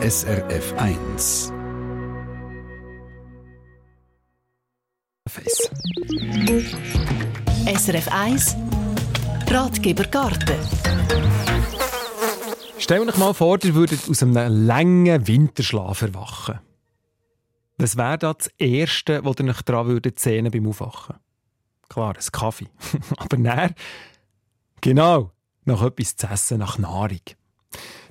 SRF 1. Face. SRF 1 Ratgeber Garten. Stell euch mal vor, ihr würdet aus einem langen Winterschlaf erwachen. Was wäre das Erste, was ihr euch daran würdet sehen beim Aufwachen? Klar, ein Kaffee. Aber näher, genau, nach etwas zu essen, nach Nahrung.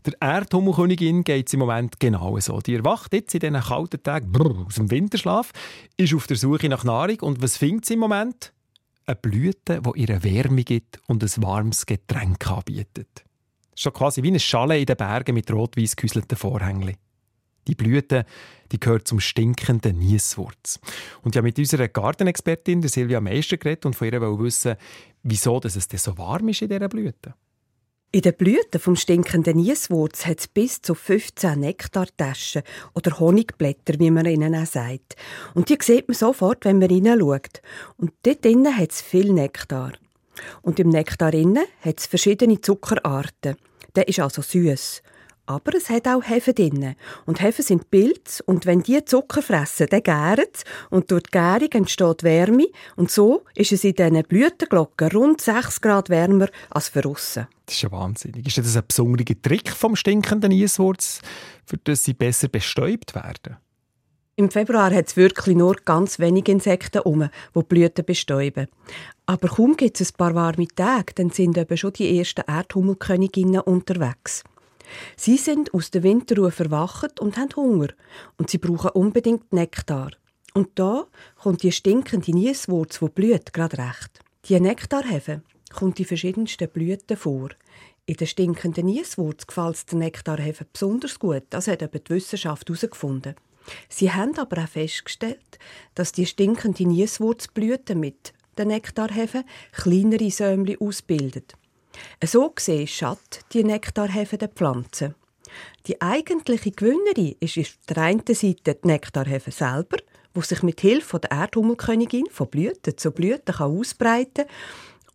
Der Erdhummelkönigin geht es im Moment genau so. Die erwacht jetzt in diesen kalten Tagen brrr, aus dem Winterschlaf, ist auf der Suche nach Nahrung und was findet sie im Moment? Eine Blüte, die ihre Wärme gibt und ein warmes Getränk anbietet. Schon quasi wie ein Schale in den Bergen mit rot-weiß gehäuselten Vorhängen. Die Blüte die gehört zum stinkenden Nieswurz. Und habe mit unserer Gartenexpertin Silvia Meister geredet und von ihr wissen, wieso es denn so warm ist in dieser Blüte. In den Blüten vom stinkenden Nieswurz hat es bis zu 15 Nektartaschen oder Honigblätter, wie man ihnen auch sagt. Und die sieht man sofort, wenn man hineinschaut. Und dort drinnen hat es viel Nektar. Und im Nektar innen hat es verschiedene Zuckerarten. Der ist also süß. Aber es hat auch Hefe drin. Und Hefe sind Pilze. Und wenn die Zucker fressen, dann gären sie. Und durch die Gärung entsteht Wärme. Und so ist es in diesen Blütenglocken rund 6 Grad wärmer als für aussen. Das ist ja wahnsinnig. Ist das ein besonderer Trick vom stinkenden Eiswurz, für das sie besser bestäubt werden? Im Februar hat es wirklich nur ganz wenige Insekten um, die Blüten bestäuben. Aber kaum gibt es ein paar warme Tage, dann sind eben schon die ersten Erdhummelköniginnen unterwegs. Sie sind aus der Winterruhe verwacht und haben Hunger. Und sie brauchen unbedingt Nektar. Und da kommt die stinkende Nieswurz, die blüht, gerade recht. Die Nektarhefe kommt in verschiedensten Blüten vor. In der stinkenden Nieswurz gefällt der Nektarhefe besonders gut. Das hat eben die Wissenschaft herausgefunden. Sie haben aber auch festgestellt, dass die stinkende Nieswurzblüten mit den Nektarhefen kleinere Säumchen ausbildet. So gesehen schadet die Nektarhefe der Pflanze. Die eigentliche Gewinnerin ist auf der einen Seite die Nektarhefe selber, wo sich mit Hilfe der Erdhummelkönigin von Blüten zu ausbreiten kann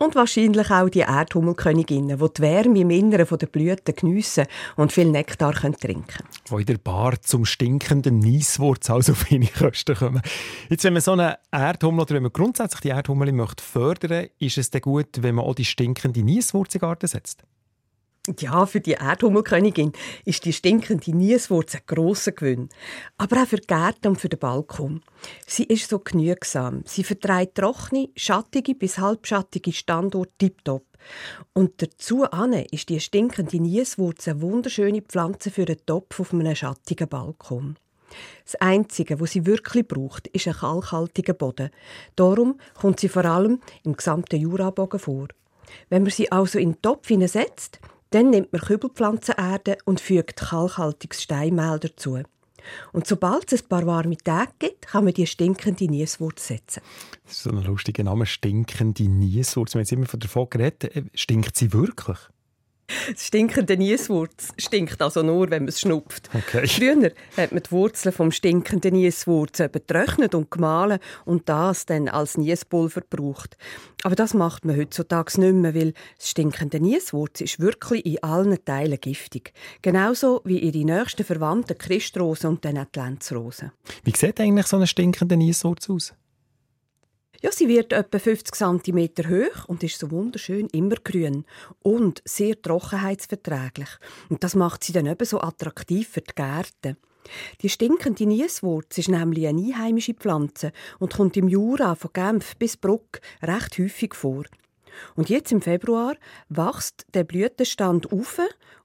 und wahrscheinlich auch die Erdhummelköniginnen, die die Wärme im Inneren der Blüten geniessen und viel Nektar trinken können. In der Bar zum stinkenden Nieswurz also auf ihre Kosten kommen. Jetzt, wenn man so eine Erdhummel oder wenn man grundsätzlich die Erdhummel möchte fördern, ist es dann gut, wenn man auch die stinkende Nieswurz in den Garten setzt? Ja, für die Erdhummelkönigin ist die stinkende Nieswurz ein grosser Gewinn. Aber auch für die Gärten und für den Balkon. Sie ist so genügsam. Sie vertreibt trockene, schattige bis halbschattige Standorte tiptop. Und dazu ist die stinkende Nieswurz eine wunderschöne Pflanze für einen Topf auf einem schattigen Balkon. Das Einzige, was sie wirklich braucht, ist ein kalkhaltiger Boden. Darum kommt sie vor allem im gesamten Jurabogen vor. Wenn man sie also in den Topf hineinsetzt, dann nimmt man Kübelpflanzenerde und fügt kalkhaltiges Steinmehl dazu. Und sobald es ein paar warme Tage gibt, kann man die stinkende Nieswurz setzen. Das ist so ein lustiger Name, stinkende Nieswurz. Wir haben jetzt immer davon geredet. Äh, stinkt sie wirklich? Das stinkende Nieswurz stinkt also nur, wenn man es schnupft. Okay. Früher hat man die Wurzeln vom stinkenden Nieswurz getrocknet und gemahlen und das dann als Niespulver gebraucht. Aber das macht man heutzutage nicht mehr, weil das stinkende Nieswurz ist wirklich in allen Teilen giftig. Genauso wie ihre nächsten Verwandten Christrose und dann auch die Lenzrose. Wie sieht eigentlich so ein stinkender Nieswurz aus? Ja, sie wird etwa 50 cm hoch und ist so wunderschön immergrün und sehr trockenheitsverträglich. Und das macht sie dann eben so attraktiv für die Gärten. Die stinkende Nieswurz ist nämlich eine einheimische Pflanze und kommt im Jura von Genf bis Bruck recht häufig vor. Und jetzt im Februar wächst der Blütenstand auf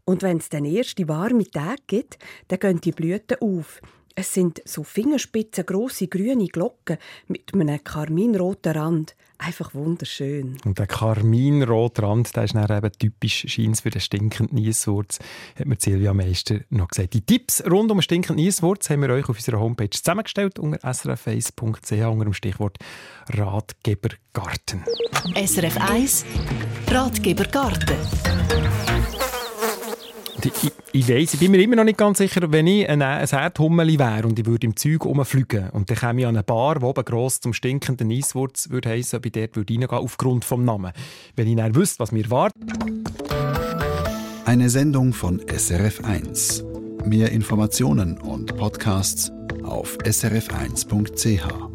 und wenn es dann erste warme Tage gibt, dann gehen die Blüten auf. Es sind so fingerspitze große grüne Glocken mit einem karminroten Rand. Einfach wunderschön. Und der karminrote Rand, der ist dann eben typisch scheins für den stinkenden Nieswurz, hat mir Silvia Meister noch gesagt. Die Tipps rund um den stinkenden Nieswurz haben wir euch auf unserer Homepage zusammengestellt unter srf1.ch unter dem Stichwort Ratgeber Garten. SRF 1 Ratgeber Garten ich, ich weiss, ich bin mir immer noch nicht ganz sicher, wenn ich ein, ein Erdhummeli wäre und ich würde im Zeug rumfliegen und dann käme ich an eine Bar, die oben gross zum stinkenden Eiswurz würde heissen, ich dort würde reingehen aufgrund des Namens. Wenn ich dann wüsste, was mir erwartet. Eine Sendung von SRF1. Mehr Informationen und Podcasts auf srf1.ch.